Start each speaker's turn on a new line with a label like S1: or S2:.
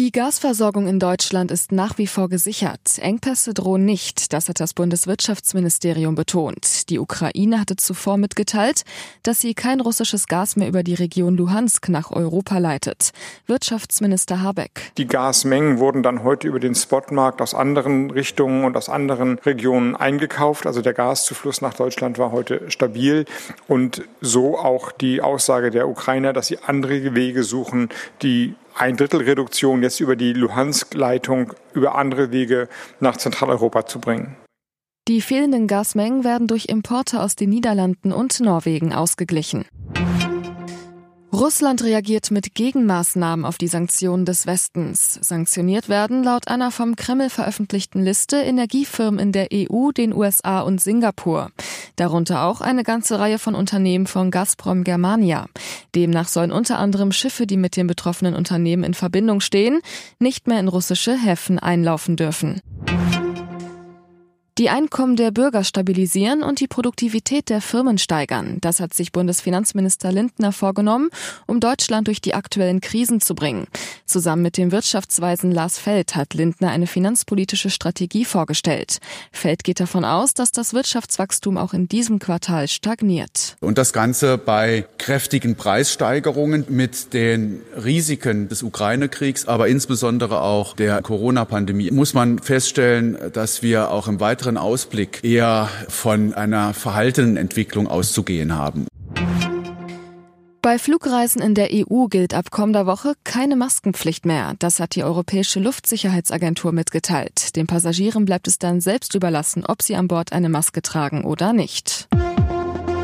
S1: Die Gasversorgung in Deutschland ist nach wie vor gesichert. Engpässe drohen nicht, das hat das Bundeswirtschaftsministerium betont. Die Ukraine hatte zuvor mitgeteilt, dass sie kein russisches Gas mehr über die Region Luhansk nach Europa leitet. Wirtschaftsminister Habeck.
S2: Die Gasmengen wurden dann heute über den Spotmarkt aus anderen Richtungen und aus anderen Regionen eingekauft. Also der Gaszufluss nach Deutschland war heute stabil und so auch die Aussage der Ukrainer, dass sie andere Wege suchen, die ein Drittel Reduktion jetzt über die Luhansk-Leitung über andere Wege nach Zentraleuropa zu bringen.
S1: Die fehlenden Gasmengen werden durch Importe aus den Niederlanden und Norwegen ausgeglichen. Russland reagiert mit Gegenmaßnahmen auf die Sanktionen des Westens. Sanktioniert werden laut einer vom Kreml veröffentlichten Liste Energiefirmen in der EU, den USA und Singapur. Darunter auch eine ganze Reihe von Unternehmen von Gazprom Germania. Demnach sollen unter anderem Schiffe, die mit den betroffenen Unternehmen in Verbindung stehen, nicht mehr in russische Häfen einlaufen dürfen die Einkommen der Bürger stabilisieren und die Produktivität der Firmen steigern. Das hat sich Bundesfinanzminister Lindner vorgenommen, um Deutschland durch die aktuellen Krisen zu bringen. Zusammen mit dem Wirtschaftsweisen Lars Feld hat Lindner eine finanzpolitische Strategie vorgestellt. Feld geht davon aus, dass das Wirtschaftswachstum auch in diesem Quartal stagniert.
S3: Und das Ganze bei kräftigen Preissteigerungen mit den Risiken des Ukraine-Kriegs, aber insbesondere auch der Corona-Pandemie, muss man feststellen, dass wir auch im weiteren Ausblick eher von einer verhaltenen Entwicklung auszugehen haben.
S1: Bei Flugreisen in der EU gilt ab kommender Woche keine Maskenpflicht mehr. Das hat die Europäische Luftsicherheitsagentur mitgeteilt. Den Passagieren bleibt es dann selbst überlassen, ob sie an Bord eine Maske tragen oder nicht.